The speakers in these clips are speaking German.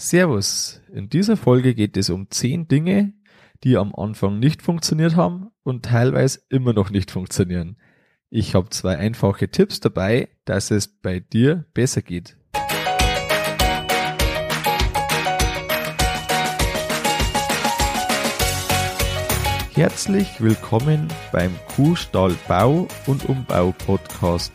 Servus. In dieser Folge geht es um zehn Dinge, die am Anfang nicht funktioniert haben und teilweise immer noch nicht funktionieren. Ich habe zwei einfache Tipps dabei, dass es bei dir besser geht. Herzlich willkommen beim Kuhstall Bau und Umbau Podcast.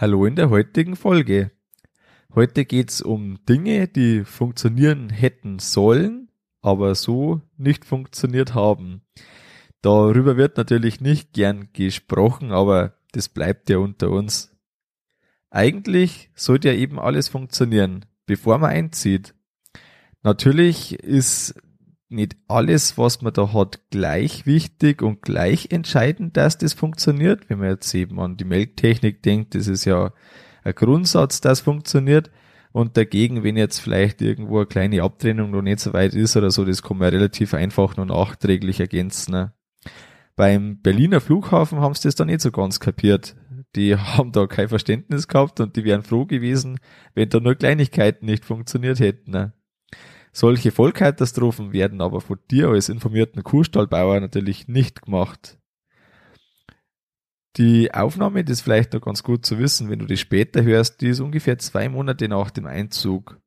Hallo in der heutigen Folge. Heute geht's um Dinge, die funktionieren hätten sollen, aber so nicht funktioniert haben. Darüber wird natürlich nicht gern gesprochen, aber das bleibt ja unter uns. Eigentlich sollte ja eben alles funktionieren, bevor man einzieht. Natürlich ist nicht alles, was man da hat, gleich wichtig und gleich entscheidend, dass das funktioniert. Wenn man jetzt eben an die Melktechnik denkt, das ist ja ein Grundsatz, das funktioniert. Und dagegen, wenn jetzt vielleicht irgendwo eine kleine Abtrennung noch nicht so weit ist oder so, das kann man relativ einfach nur nachträglich ergänzen. Ne? Beim Berliner Flughafen haben sie das da nicht so ganz kapiert. Die haben da kein Verständnis gehabt und die wären froh gewesen, wenn da nur Kleinigkeiten nicht funktioniert hätten. Ne? Solche Vollkatastrophen werden aber von dir als informierten Kuhstallbauer natürlich nicht gemacht. Die Aufnahme, das ist vielleicht noch ganz gut zu wissen, wenn du das später hörst, die ist ungefähr zwei Monate nach dem Einzug.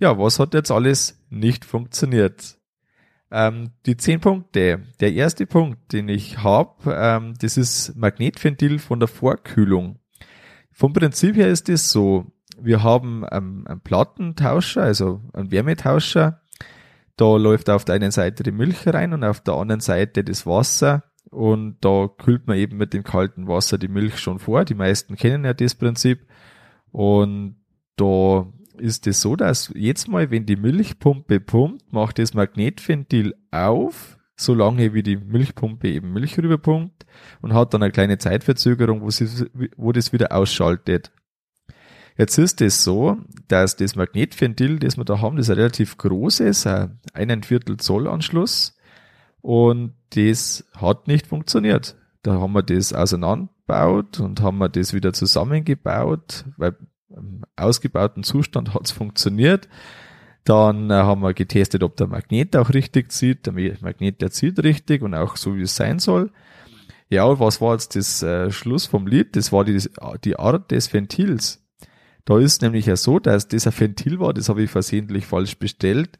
Ja, was hat jetzt alles nicht funktioniert? Ähm, die zehn Punkte. Der erste Punkt, den ich habe, ähm, das ist Magnetventil von der Vorkühlung. Vom Prinzip her ist es so, wir haben ähm, einen Plattentauscher, also einen Wärmetauscher. Da läuft auf der einen Seite die Milch rein und auf der anderen Seite das Wasser. Und da kühlt man eben mit dem kalten Wasser die Milch schon vor. Die meisten kennen ja das Prinzip. Und da ist es so, dass jetzt mal, wenn die Milchpumpe pumpt, macht das Magnetventil auf, solange wie die Milchpumpe eben Milch rüberpumpt und hat dann eine kleine Zeitverzögerung, wo, sie, wo das wieder ausschaltet. Jetzt ist es so, dass das Magnetventil, das wir da haben, das ist relativ großes, ein einen Viertel Zoll Anschluss und das hat nicht funktioniert. Da haben wir das auseinandergebaut und haben wir das wieder zusammengebaut, weil im ausgebauten Zustand hat es funktioniert. Dann äh, haben wir getestet, ob der Magnet auch richtig zieht. Der Magnet, der zieht richtig und auch so, wie es sein soll. Ja, was war jetzt das äh, Schluss vom Lied? Das war die, die Art des Ventils. Da ist nämlich ja so, dass das ein Ventil war, das habe ich versehentlich falsch bestellt,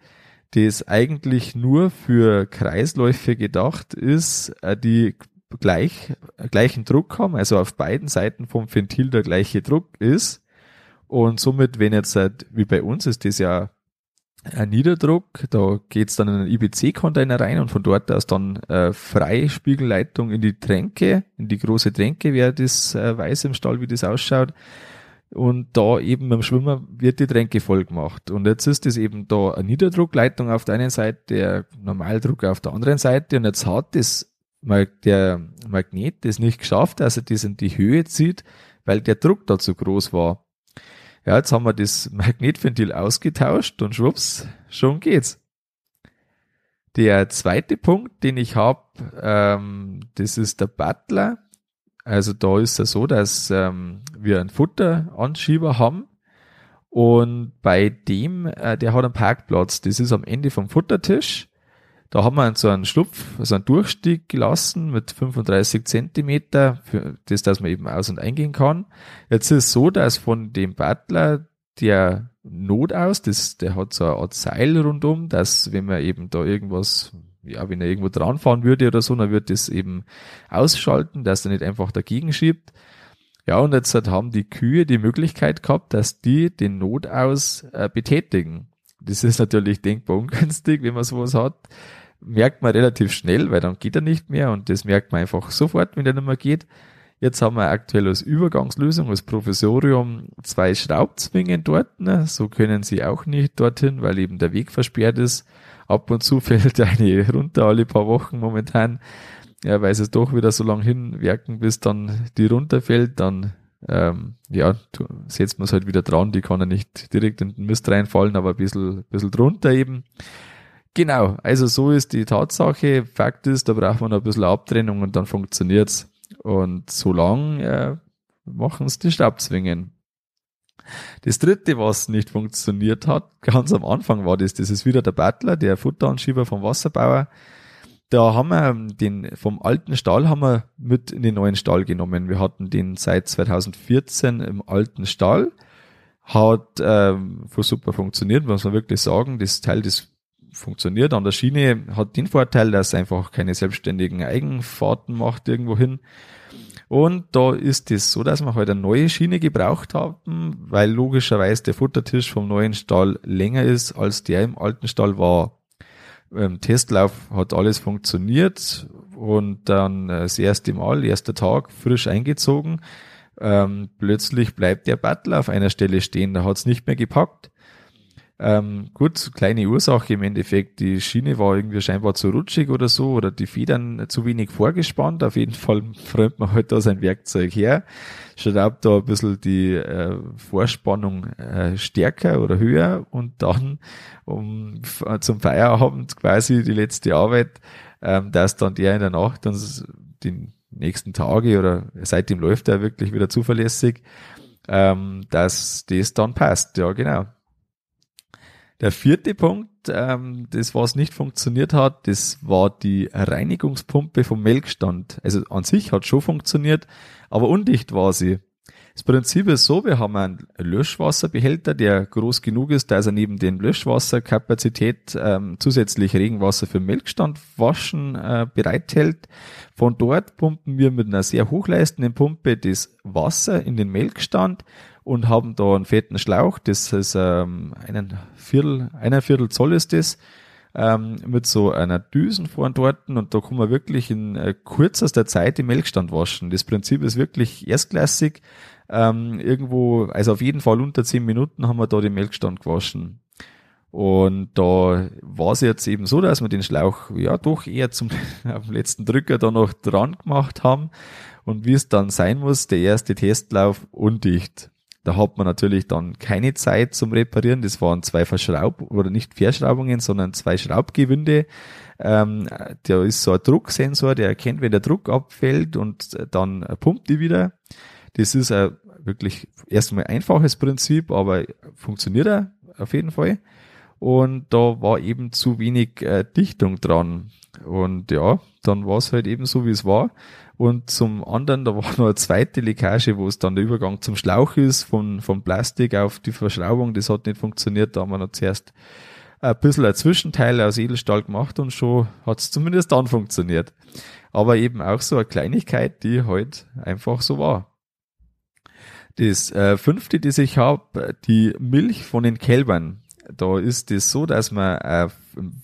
das eigentlich nur für Kreisläufe gedacht ist, äh, die gleich, gleichen Druck haben, also auf beiden Seiten vom Ventil der gleiche Druck ist. Und somit, wenn jetzt, halt, wie bei uns ist das ja ein Niederdruck, da geht's dann in einen IBC-Container rein und von dort aus dann äh, Freispiegelleitung in die Tränke, in die große Tränke, wer das äh, weiß im Stall, wie das ausschaut und da eben beim Schwimmer wird die Tränke voll gemacht. Und jetzt ist es eben da eine Niederdruckleitung auf der einen Seite, der Normaldruck auf der anderen Seite und jetzt hat das der Magnet das nicht geschafft, dass er das in die Höhe zieht, weil der Druck da zu groß war. Ja, jetzt haben wir das Magnetventil ausgetauscht und schwupps, schon geht's. Der zweite Punkt, den ich habe, ähm, das ist der Butler. Also da ist es so, dass ähm, wir einen Futteranschieber haben und bei dem, äh, der hat einen Parkplatz. Das ist am Ende vom Futtertisch. Da haben wir so einen Schlupf, also einen Durchstieg gelassen mit 35 Zentimeter, für das, dass man eben aus- und eingehen kann. Jetzt ist es so, dass von dem Butler der Not aus, das, der hat so eine Art Seil rundum, dass wenn man eben da irgendwas ja, wenn er irgendwo dran fahren würde oder so, dann wird das eben ausschalten, dass er nicht einfach dagegen schiebt. Ja, und jetzt haben die Kühe die Möglichkeit gehabt, dass die den Notaus äh, betätigen. Das ist natürlich denkbar ungünstig, wenn man sowas hat. Merkt man relativ schnell, weil dann geht er nicht mehr und das merkt man einfach sofort, wenn er nicht mehr geht. Jetzt haben wir aktuell als Übergangslösung, als Professorium zwei Schraubzwingen dort. Ne? So können sie auch nicht dorthin, weil eben der Weg versperrt ist. Ab und zu fällt eine runter alle paar Wochen momentan, ja, weil es doch wieder so lang hinwerken, bis dann die runterfällt, dann ähm, ja, setzt man es halt wieder dran, die kann ja nicht direkt in den Mist reinfallen, aber ein bisschen, ein bisschen drunter eben. Genau, also so ist die Tatsache. Fakt ist, da braucht man ein bisschen Abtrennung und dann funktioniert's. Und so lang äh, machen es die Stabzwingen. Das dritte, was nicht funktioniert hat, ganz am Anfang war das, das ist wieder der Butler, der Futteranschieber vom Wasserbauer. Da haben wir den vom alten Stall haben wir mit in den neuen Stall genommen. Wir hatten den seit 2014 im alten Stall. Hat ähm, super funktioniert, muss man wirklich sagen. Das Teil, das funktioniert an der Schiene, hat den Vorteil, dass es einfach keine selbstständigen Eigenfahrten macht irgendwo hin. Und da ist es so, dass wir halt eine neue Schiene gebraucht haben, weil logischerweise der Futtertisch vom neuen Stall länger ist, als der im alten Stall war. Im Testlauf hat alles funktioniert und dann das erste Mal, erster Tag, frisch eingezogen. Ähm, plötzlich bleibt der Butler auf einer Stelle stehen, da hat's nicht mehr gepackt. Ähm, gut, kleine Ursache im Endeffekt. Die Schiene war irgendwie scheinbar zu rutschig oder so oder die Federn zu wenig vorgespannt. Auf jeden Fall freut man halt da sein Werkzeug her. Schraubt da ein bisschen die äh, Vorspannung äh, stärker oder höher und dann um zum Feierabend quasi die letzte Arbeit, ähm, dass dann der in der Nacht dann die nächsten Tage oder seitdem läuft er wirklich wieder zuverlässig, ähm, dass das dann passt. Ja, genau. Der vierte Punkt, ähm, das was nicht funktioniert hat, das war die Reinigungspumpe vom Melkstand. Also an sich hat schon funktioniert, aber undicht war sie. Das Prinzip ist so, wir haben einen Löschwasserbehälter, der groß genug ist, dass er neben den Löschwasserkapazität ähm, zusätzlich Regenwasser für Melkstand waschen äh, bereithält. Von dort pumpen wir mit einer sehr hochleistenden Pumpe das Wasser in den Melkstand und haben da einen fetten Schlauch, das ist ähm, einen Viertel, einer Viertel Zoll ist das, ähm, mit so einer Düsen vorn dort und da kann man wirklich in äh, kürzester Zeit den Melkstand waschen. Das Prinzip ist wirklich erstklassig. Ähm, irgendwo, also auf jeden Fall unter zehn Minuten haben wir da den Melkstand gewaschen. Und da war es jetzt eben so, dass wir den Schlauch ja doch eher zum dem letzten Drücker da noch dran gemacht haben. Und wie es dann sein muss, der erste Testlauf undicht. Da hat man natürlich dann keine Zeit zum Reparieren. Das waren zwei Verschraub oder nicht Verschraubungen, sondern zwei Schraubgewinde. Ähm, da ist so ein Drucksensor, der erkennt, wenn der Druck abfällt und dann pumpt die wieder. Das ist ein wirklich erstmal einfaches Prinzip, aber funktioniert er auf jeden Fall. Und da war eben zu wenig äh, Dichtung dran. Und ja, dann war es halt eben so, wie es war. Und zum anderen, da war noch eine zweite Leckage, wo es dann der Übergang zum Schlauch ist, von, von Plastik auf die Verschraubung, das hat nicht funktioniert, da haben wir noch zuerst ein bisschen ein Zwischenteil aus Edelstahl gemacht und schon hat es zumindest dann funktioniert. Aber eben auch so eine Kleinigkeit, die halt einfach so war. Das äh, fünfte, das ich habe, die Milch von den Kälbern. Da ist es das so, dass man äh,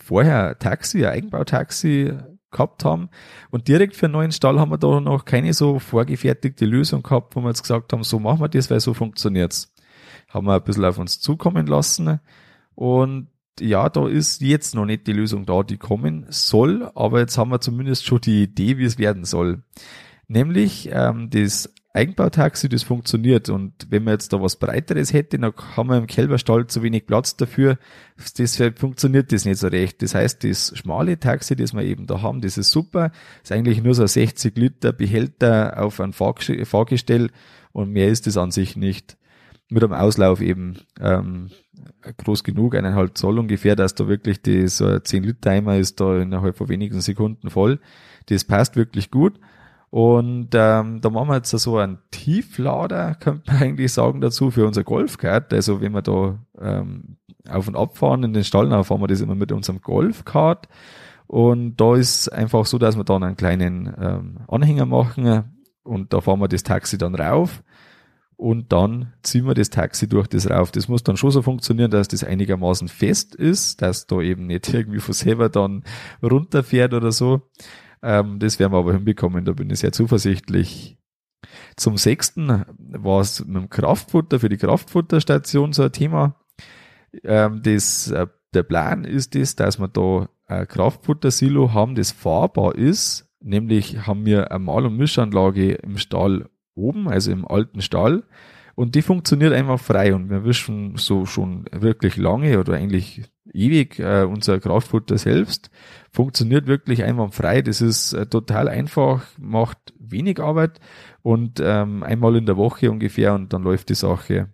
vorher Taxi, ein Eigenbautaxi gehabt haben. Und direkt für einen neuen Stall haben wir da noch keine so vorgefertigte Lösung gehabt, wo wir jetzt gesagt haben, so machen wir das, weil so funktioniert's. Haben wir ein bisschen auf uns zukommen lassen. Und ja, da ist jetzt noch nicht die Lösung da, die kommen soll, aber jetzt haben wir zumindest schon die Idee, wie es werden soll. Nämlich ähm, das Eigenbautaxi, das funktioniert. Und wenn man jetzt da was Breiteres hätte, dann haben wir im Kälberstall zu wenig Platz dafür. Deshalb funktioniert das nicht so recht. Das heißt, das schmale Taxi, das wir eben da haben, das ist super. Das ist eigentlich nur so ein 60 Liter Behälter auf ein Fahrgestell und mehr ist es an sich nicht. Mit einem Auslauf eben ähm, groß genug, eineinhalb Zoll ungefähr, dass da wirklich die, so ein 10 Liter Eimer ist da innerhalb von wenigen Sekunden voll. Das passt wirklich gut. Und ähm, da machen wir jetzt so einen Tieflader, könnte man eigentlich sagen, dazu für unser Golfkart. Also wenn wir da ähm, auf und ab fahren in den Stall, dann fahren wir das immer mit unserem Golfkart. Und da ist einfach so, dass wir dann einen kleinen ähm, Anhänger machen und da fahren wir das Taxi dann rauf und dann ziehen wir das Taxi durch das rauf. Das muss dann schon so funktionieren, dass das einigermaßen fest ist, dass da eben nicht irgendwie von selber dann runterfährt oder so. Ähm, das werden wir aber hinbekommen, da bin ich sehr zuversichtlich. Zum sechsten war es mit dem Kraftfutter für die Kraftfutterstation so ein Thema. Ähm, das, äh, der Plan ist das, dass wir da ein Kraftfuttersilo haben, das fahrbar ist. Nämlich haben wir eine Mal- und Mischanlage im Stall oben, also im alten Stall. Und die funktioniert einfach frei und wir wissen so schon wirklich lange oder eigentlich ewig äh, unser Kraftfutter selbst funktioniert wirklich einwandfrei. Das ist äh, total einfach, macht wenig Arbeit und ähm, einmal in der Woche ungefähr und dann läuft die Sache.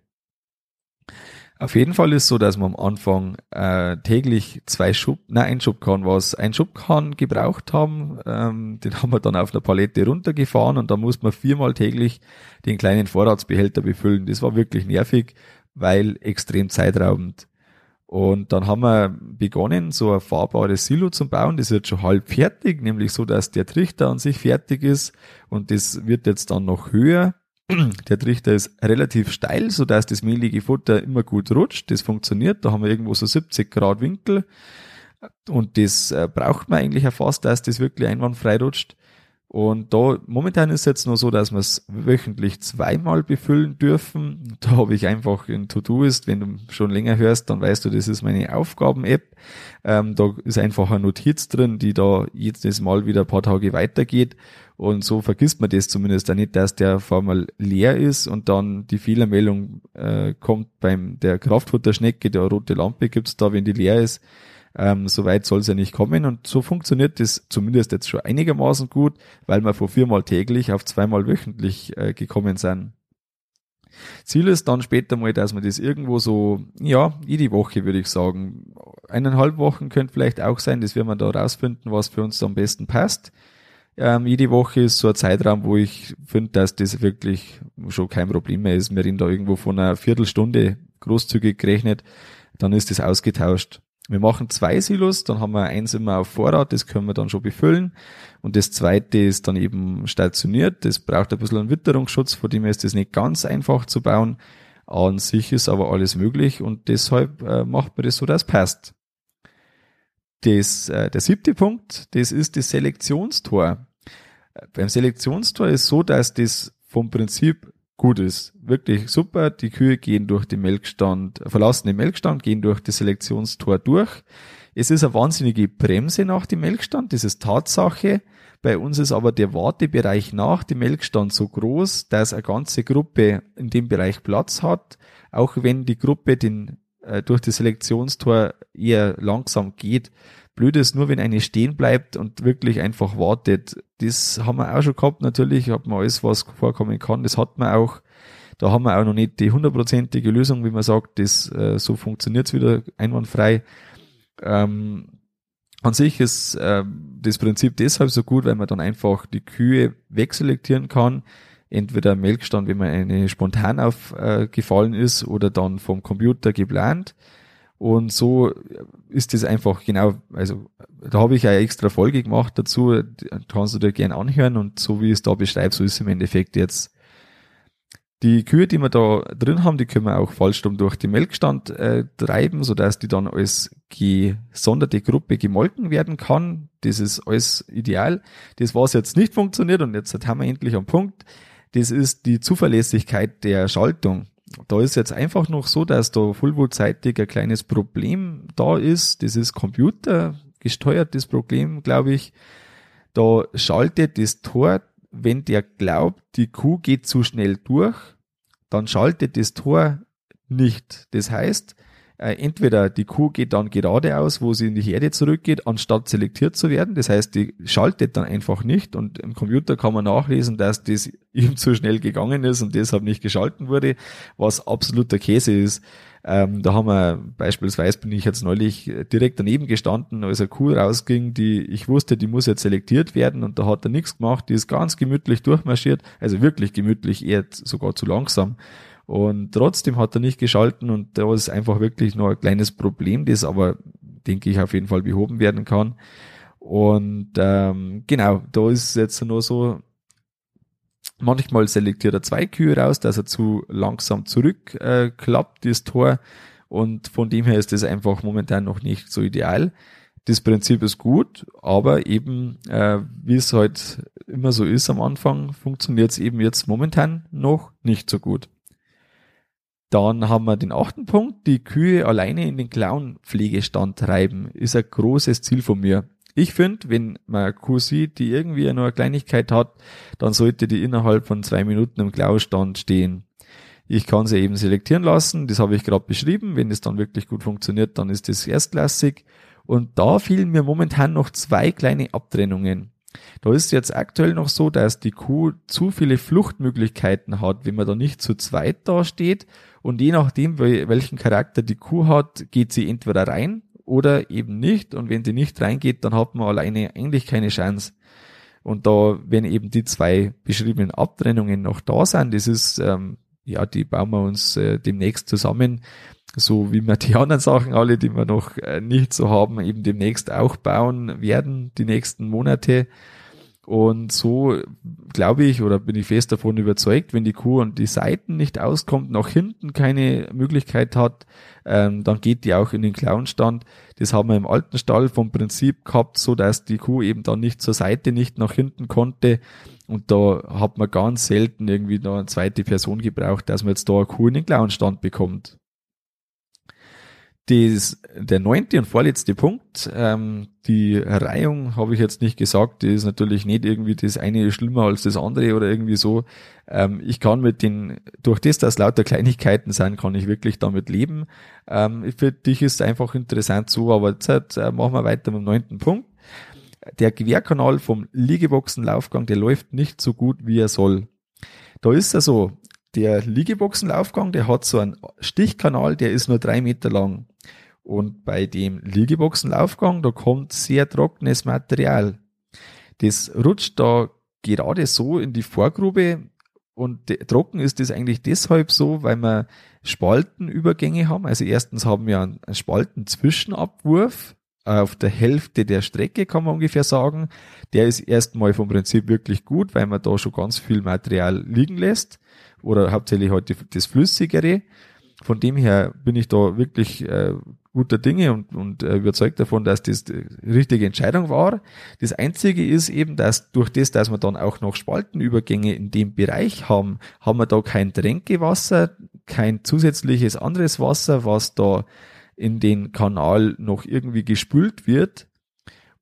Auf jeden Fall ist so, dass man am Anfang äh, täglich zwei Schub, nein, ein Schubkahn was, ein Schubkahn gebraucht haben. Ähm, den haben wir dann auf einer Palette runtergefahren und da muss man viermal täglich den kleinen Vorratsbehälter befüllen. Das war wirklich nervig, weil extrem zeitraubend. Und dann haben wir begonnen, so ein fahrbares Silo zu bauen. Das jetzt schon halb fertig, nämlich so, dass der Trichter an sich fertig ist und das wird jetzt dann noch höher der Trichter ist relativ steil, so dass das mehlige Futter immer gut rutscht. Das funktioniert. Da haben wir irgendwo so 70 Grad Winkel. Und das äh, braucht man eigentlich auch fast, dass das wirklich einwandfrei rutscht. Und da momentan ist es jetzt nur so, dass wir es wöchentlich zweimal befüllen dürfen. Da habe ich einfach ein To-Do ist, wenn du schon länger hörst, dann weißt du, das ist meine Aufgaben-App. Ähm, da ist einfach eine Notiz drin, die da jedes Mal wieder ein paar Tage weitergeht. Und so vergisst man das zumindest auch nicht, dass der allem leer ist und dann die Fehlermeldung äh, kommt beim der Kraftfutterschnecke, der rote Lampe gibt's da, wenn die leer ist ähm, so weit soll es ja nicht kommen und so funktioniert das zumindest jetzt schon einigermaßen gut, weil wir von viermal täglich auf zweimal wöchentlich äh, gekommen sind. Ziel ist dann später mal, dass man das irgendwo so, ja, jede Woche würde ich sagen. Eineinhalb Wochen könnte vielleicht auch sein, das werden wir da rausfinden, was für uns am besten passt. Ähm, jede Woche ist so ein Zeitraum, wo ich finde, dass das wirklich schon kein Problem mehr ist. Wir reden da irgendwo von einer Viertelstunde großzügig gerechnet, dann ist das ausgetauscht. Wir machen zwei Silos, dann haben wir eins immer auf Vorrat, das können wir dann schon befüllen. Und das zweite ist dann eben stationiert. Das braucht ein bisschen einen Witterungsschutz, vor dem ist das nicht ganz einfach zu bauen. An sich ist aber alles möglich und deshalb äh, macht man das so, dass es passt. Das, äh, der siebte Punkt, das ist das Selektionstor. Äh, beim Selektionstor ist so, dass das vom Prinzip gut ist. Wirklich super. Die Kühe gehen durch den Melkstand, verlassen den Melkstand, gehen durch das Selektionstor durch. Es ist eine wahnsinnige Bremse nach dem Melkstand, das ist Tatsache. Bei uns ist aber der Wartebereich nach dem Melkstand so groß, dass eine ganze Gruppe in dem Bereich Platz hat, auch wenn die Gruppe den, äh, durch das Selektionstor eher langsam geht. Blöd ist nur, wenn eine stehen bleibt und wirklich einfach wartet. Das haben wir auch schon gehabt, natürlich, hat man alles, was vorkommen kann, das hat man auch. Da haben wir auch noch nicht die hundertprozentige Lösung, wie man sagt, das, äh, so funktioniert's wieder einwandfrei. Ähm, an sich ist äh, das Prinzip deshalb so gut, weil man dann einfach die Kühe wegselektieren kann. Entweder Melkstand, wenn man eine spontan aufgefallen äh, ist, oder dann vom Computer geplant. Und so ist das einfach genau, also da habe ich eine extra Folge gemacht dazu, kannst du dir gerne anhören und so wie ich es da beschreibe, so ist es im Endeffekt jetzt. Die Kühe, die wir da drin haben, die können wir auch fallstumm durch den Melkstand äh, treiben, sodass die dann als gesonderte Gruppe gemolken werden kann. Das ist alles ideal. Das, was jetzt nicht funktioniert, und jetzt haben wir endlich am Punkt, das ist die Zuverlässigkeit der Schaltung. Da ist jetzt einfach noch so, dass da fullwood-seitig ein kleines Problem da ist. Das ist computergesteuertes Problem, glaube ich. Da schaltet das Tor, wenn der glaubt, die Kuh geht zu schnell durch, dann schaltet das Tor nicht. Das heißt, äh, entweder die Kuh geht dann geradeaus, wo sie in die Herde zurückgeht, anstatt selektiert zu werden. Das heißt, die schaltet dann einfach nicht und im Computer kann man nachlesen, dass das ihm zu schnell gegangen ist und deshalb nicht geschalten wurde, was absoluter Käse ist. Ähm, da haben wir beispielsweise bin ich jetzt neulich direkt daneben gestanden, als eine Kuh rausging, die ich wusste, die muss jetzt selektiert werden und da hat er nichts gemacht, die ist ganz gemütlich durchmarschiert, also wirklich gemütlich, eher sogar zu langsam. Und trotzdem hat er nicht geschalten und da ist einfach wirklich nur ein kleines Problem, das aber, denke ich, auf jeden Fall behoben werden kann. Und ähm, genau, da ist es jetzt nur so, manchmal selektiert er zwei Kühe raus, dass er zu langsam zurückklappt, äh, das Tor. Und von dem her ist das einfach momentan noch nicht so ideal. Das Prinzip ist gut, aber eben, äh, wie es halt immer so ist am Anfang, funktioniert es eben jetzt momentan noch nicht so gut. Dann haben wir den achten Punkt, die Kühe alleine in den Klauenpflegestand treiben, ist ein großes Ziel von mir. Ich finde, wenn man eine Kuh sieht, die irgendwie nur eine Kleinigkeit hat, dann sollte die innerhalb von zwei Minuten im Klaustand stehen. Ich kann sie eben selektieren lassen, das habe ich gerade beschrieben. Wenn es dann wirklich gut funktioniert, dann ist das erstklassig. Und da fehlen mir momentan noch zwei kleine Abtrennungen. Da ist jetzt aktuell noch so, dass die Kuh zu viele Fluchtmöglichkeiten hat, wenn man da nicht zu zweit da steht. Und je nachdem, welchen Charakter die Kuh hat, geht sie entweder rein oder eben nicht. Und wenn sie nicht reingeht, dann hat man alleine eigentlich keine Chance. Und da, wenn eben die zwei beschriebenen Abtrennungen noch da sind, das ist ähm, ja, die bauen wir uns äh, demnächst zusammen, so wie wir die anderen Sachen alle, die wir noch äh, nicht so haben, eben demnächst auch bauen werden, die nächsten Monate. Und so glaube ich oder bin ich fest davon überzeugt, wenn die Kuh an die Seiten nicht auskommt, nach hinten keine Möglichkeit hat, ähm, dann geht die auch in den Klauenstand. Das haben wir im alten Stall vom Prinzip gehabt, so dass die Kuh eben dann nicht zur Seite, nicht nach hinten konnte. Und da hat man ganz selten irgendwie noch eine zweite Person gebraucht, dass man jetzt da eine Kuh in den Klauenstand bekommt. Das, der neunte und vorletzte Punkt, ähm, die Reihung habe ich jetzt nicht gesagt, die ist natürlich nicht irgendwie das eine ist schlimmer als das andere oder irgendwie so. Ähm, ich kann mit den, durch das, dass lauter Kleinigkeiten sind, kann ich wirklich damit leben. Ähm, für dich ist es einfach interessant so, aber jetzt äh, machen wir weiter mit dem neunten Punkt. Der Querkanal vom Liegeboxenlaufgang, der läuft nicht so gut, wie er soll. Da ist er so, der Liegeboxenlaufgang, der hat so einen Stichkanal, der ist nur drei Meter lang. Und bei dem Liegeboxenlaufgang, da kommt sehr trockenes Material. Das rutscht da gerade so in die Vorgrube und trocken ist das eigentlich deshalb so, weil wir Spaltenübergänge haben. Also erstens haben wir einen Spaltenzwischenabwurf auf der Hälfte der Strecke, kann man ungefähr sagen. Der ist erstmal vom Prinzip wirklich gut, weil man da schon ganz viel Material liegen lässt oder hauptsächlich halt das Flüssigere. Von dem her bin ich da wirklich äh, guter Dinge und, und äh, überzeugt davon, dass das die richtige Entscheidung war. Das Einzige ist eben, dass durch das, dass wir dann auch noch Spaltenübergänge in dem Bereich haben, haben wir da kein Tränkewasser, kein zusätzliches anderes Wasser, was da in den Kanal noch irgendwie gespült wird.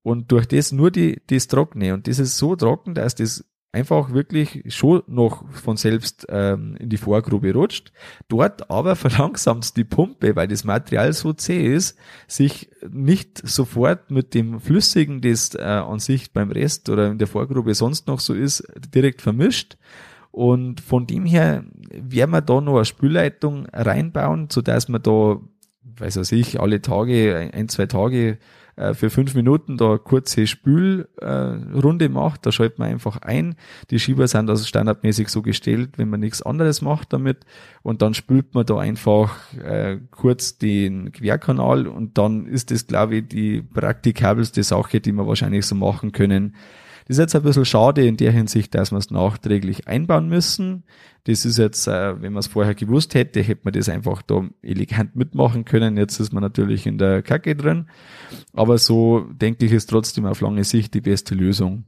Und durch das nur die, das Trockene. Und das ist so trocken, dass das einfach wirklich schon noch von selbst ähm, in die Vorgrube rutscht. Dort aber verlangsamt die Pumpe, weil das Material so zäh ist, sich nicht sofort mit dem Flüssigen, das äh, an sich beim Rest oder in der Vorgrube sonst noch so ist, direkt vermischt. Und von dem her werden wir da noch eine Spülleitung reinbauen, so dass man da, weiß was ich, alle Tage, ein, zwei Tage äh, für fünf Minuten da kurze Spülrunde macht. Da schaltet man einfach ein. Die Schieber sind also standardmäßig so gestellt, wenn man nichts anderes macht damit. Und dann spült man da einfach äh, kurz den Querkanal und dann ist das, glaube ich, die praktikabelste Sache, die wir wahrscheinlich so machen können. Das ist jetzt ein bisschen schade in der Hinsicht, dass wir es nachträglich einbauen müssen. Das ist jetzt, äh, wenn man es vorher gewusst hätte, hätte man das einfach da elegant mitmachen können. Jetzt ist man natürlich in der Kacke drin. Aber so denke ich, ist trotzdem auf lange Sicht die beste Lösung.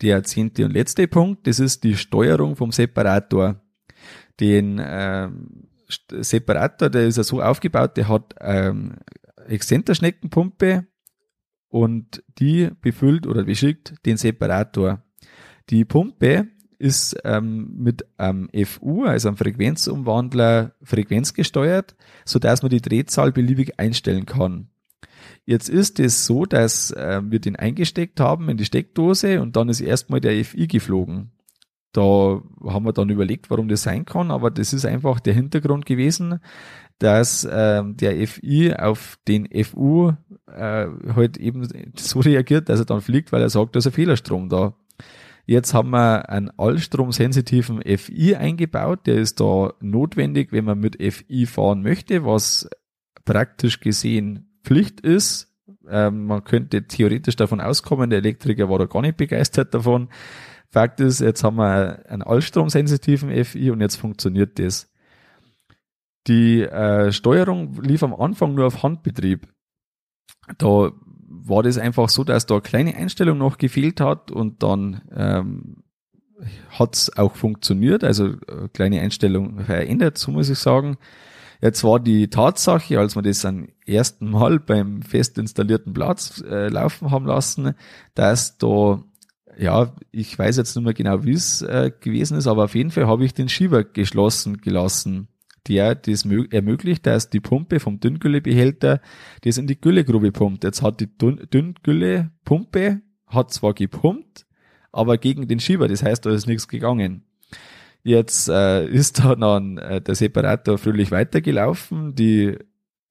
Der zehnte und letzte Punkt, das ist die Steuerung vom Separator. Den äh, Separator, der ist ja so aufgebaut, der hat ähm, Exzenterschneckenpumpe und die befüllt oder beschickt den Separator. Die Pumpe ist ähm, mit einem FU, also einem Frequenzumwandler, frequenzgesteuert, so dass man die Drehzahl beliebig einstellen kann. Jetzt ist es so, dass äh, wir den eingesteckt haben in die Steckdose und dann ist erstmal der FI geflogen. Da haben wir dann überlegt, warum das sein kann, aber das ist einfach der Hintergrund gewesen, dass äh, der FI auf den FU äh, halt eben so reagiert, dass er dann fliegt, weil er sagt, da ist ein Fehlerstrom da. Jetzt haben wir einen allstromsensitiven FI eingebaut, der ist da notwendig, wenn man mit FI fahren möchte, was praktisch gesehen Pflicht ist. Ähm, man könnte theoretisch davon auskommen, der Elektriker war da gar nicht begeistert davon. Fakt ist, jetzt haben wir einen allstromsensitiven FI und jetzt funktioniert das. Die äh, Steuerung lief am Anfang nur auf Handbetrieb. da war das einfach so, dass da eine kleine Einstellung noch gefehlt hat und dann ähm, hat es auch funktioniert, also eine kleine Einstellung verändert, so muss ich sagen. Jetzt war die Tatsache, als wir das am ersten Mal beim fest installierten Platz äh, laufen haben lassen, dass da, ja, ich weiß jetzt nicht mehr genau, wie es äh, gewesen ist, aber auf jeden Fall habe ich den Schieber geschlossen gelassen der das ermöglicht, dass die Pumpe vom Dünngüllebehälter das in die Güllegrube pumpt. Jetzt hat die Dünngüllepumpe hat zwar gepumpt, aber gegen den Schieber, das heißt, da ist nichts gegangen. Jetzt äh, ist da dann äh, der Separator fröhlich weitergelaufen. Die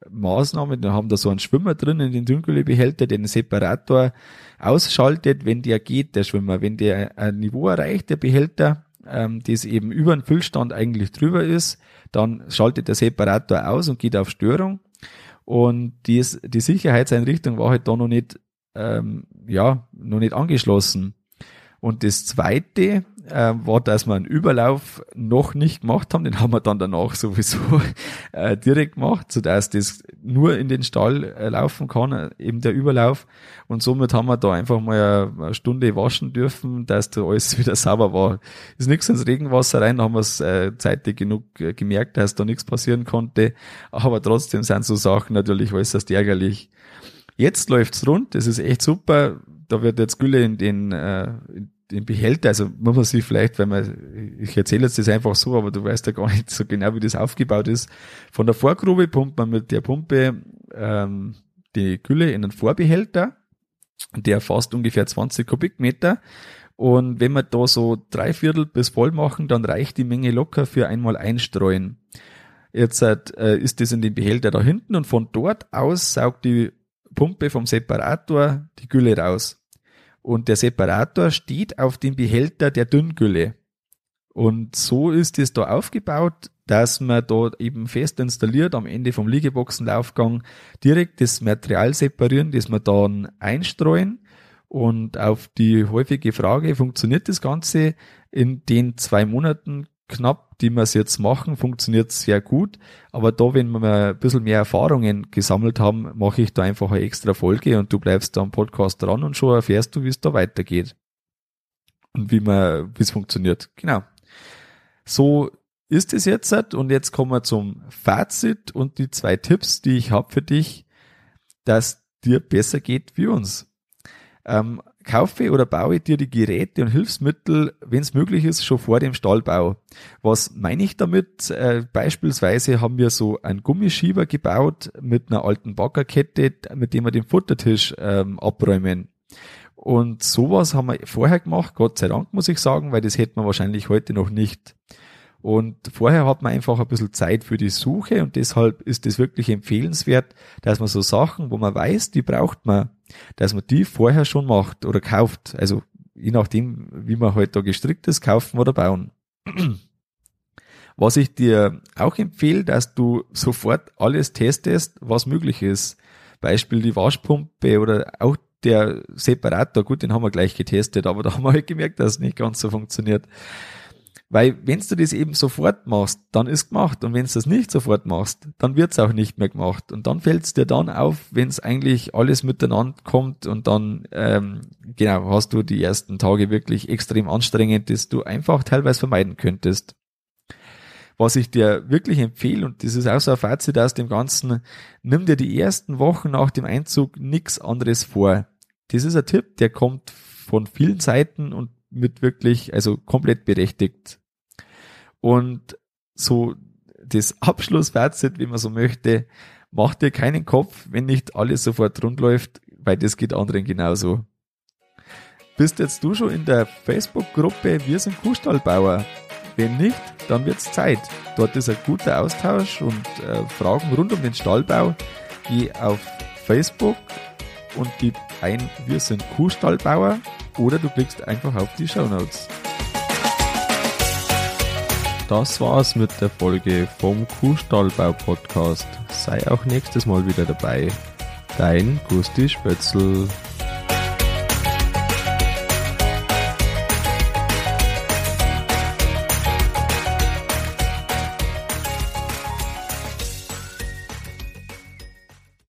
Maßnahmen, da haben da so einen Schwimmer drin in den Dünngüllebehälter, der den Separator ausschaltet, wenn der geht, der Schwimmer. Wenn der ein Niveau erreicht, der Behälter, ähm, das eben über den Füllstand eigentlich drüber ist, dann schaltet der Separator aus und geht auf Störung. Und dies, die Sicherheitseinrichtung war halt da noch nicht, ähm, ja, noch nicht angeschlossen. Und das zweite äh, war, dass wir einen Überlauf noch nicht gemacht haben. Den haben wir dann danach sowieso äh, direkt gemacht, so dass das nur in den Stall äh, laufen kann, äh, eben der Überlauf. Und somit haben wir da einfach mal eine, Stunde waschen dürfen, dass da alles wieder sauber war. Ist nichts ins Regenwasser rein, da haben wir es äh, zeitig genug äh, gemerkt, dass da nichts passieren konnte. Aber trotzdem sind so Sachen natürlich äußerst ärgerlich. Jetzt läuft's rund, das ist echt super. Da wird jetzt Gülle in den, äh, in den Behälter, also muss man sich vielleicht, wenn man, ich erzähle jetzt das einfach so, aber du weißt ja gar nicht so genau, wie das aufgebaut ist. Von der Vorgrube pumpt man mit der Pumpe ähm, die Gülle in einen Vorbehälter, der fasst ungefähr 20 Kubikmeter. Und wenn wir da so drei Viertel bis voll machen, dann reicht die Menge locker für einmal einstreuen. Jetzt äh, ist das in dem Behälter da hinten und von dort aus saugt die Pumpe vom Separator die Gülle raus. Und der Separator steht auf dem Behälter der Dünngülle. Und so ist es da aufgebaut, dass man da eben fest installiert am Ende vom Liegeboxenlaufgang direkt das Material separieren, das wir dann einstreuen. Und auf die häufige Frage, funktioniert das Ganze in den zwei Monaten, knapp, die wir es jetzt machen, funktioniert sehr gut. Aber da, wenn wir ein bisschen mehr Erfahrungen gesammelt haben, mache ich da einfach eine extra Folge und du bleibst da am Podcast dran und schon erfährst du, wie es da weitergeht. Und wie man, wie es funktioniert. Genau. So ist es jetzt und jetzt kommen wir zum Fazit und die zwei Tipps, die ich habe für dich, dass dir besser geht wie uns. Ähm, kaufe oder baue dir die Geräte und Hilfsmittel, wenn es möglich ist, schon vor dem Stallbau. Was meine ich damit? Äh, beispielsweise haben wir so einen Gummischieber gebaut mit einer alten Baggerkette, mit dem wir den Futtertisch ähm, abräumen. Und sowas haben wir vorher gemacht, Gott sei Dank muss ich sagen, weil das hätten wir wahrscheinlich heute noch nicht. Und vorher hat man einfach ein bisschen Zeit für die Suche und deshalb ist es wirklich empfehlenswert, dass man so Sachen, wo man weiß, die braucht man, dass man die vorher schon macht oder kauft. Also je nachdem, wie man heute halt da gestrickt ist, kaufen oder bauen. Was ich dir auch empfehle, dass du sofort alles testest, was möglich ist. Beispiel die Waschpumpe oder auch der Separator, gut, den haben wir gleich getestet, aber da haben wir halt gemerkt, dass es nicht ganz so funktioniert. Weil wenn du das eben sofort machst, dann ist gemacht. Und wenn du das nicht sofort machst, dann wird es auch nicht mehr gemacht. Und dann fällt es dir dann auf, wenn es eigentlich alles miteinander kommt und dann, ähm, genau, hast du die ersten Tage wirklich extrem anstrengend, das du einfach teilweise vermeiden könntest. Was ich dir wirklich empfehle, und das ist auch so ein Fazit aus dem Ganzen, nimm dir die ersten Wochen nach dem Einzug nichts anderes vor. Das ist ein Tipp, der kommt von vielen Seiten und mit wirklich, also komplett berechtigt. Und so das Abschlussfazit, wie man so möchte, mach dir keinen Kopf, wenn nicht alles sofort rund läuft, weil das geht anderen genauso. Bist jetzt du schon in der Facebook-Gruppe Wir sind Kuhstallbauer? Wenn nicht, dann wird's Zeit. Dort ist ein guter Austausch und äh, Fragen rund um den Stallbau. Geh auf Facebook und gib ein Wir sind Kuhstallbauer oder du klickst einfach auf die Show Notes. Das war's mit der Folge vom Kuhstallbau Podcast. Sei auch nächstes Mal wieder dabei. Dein Gusti Spötzl.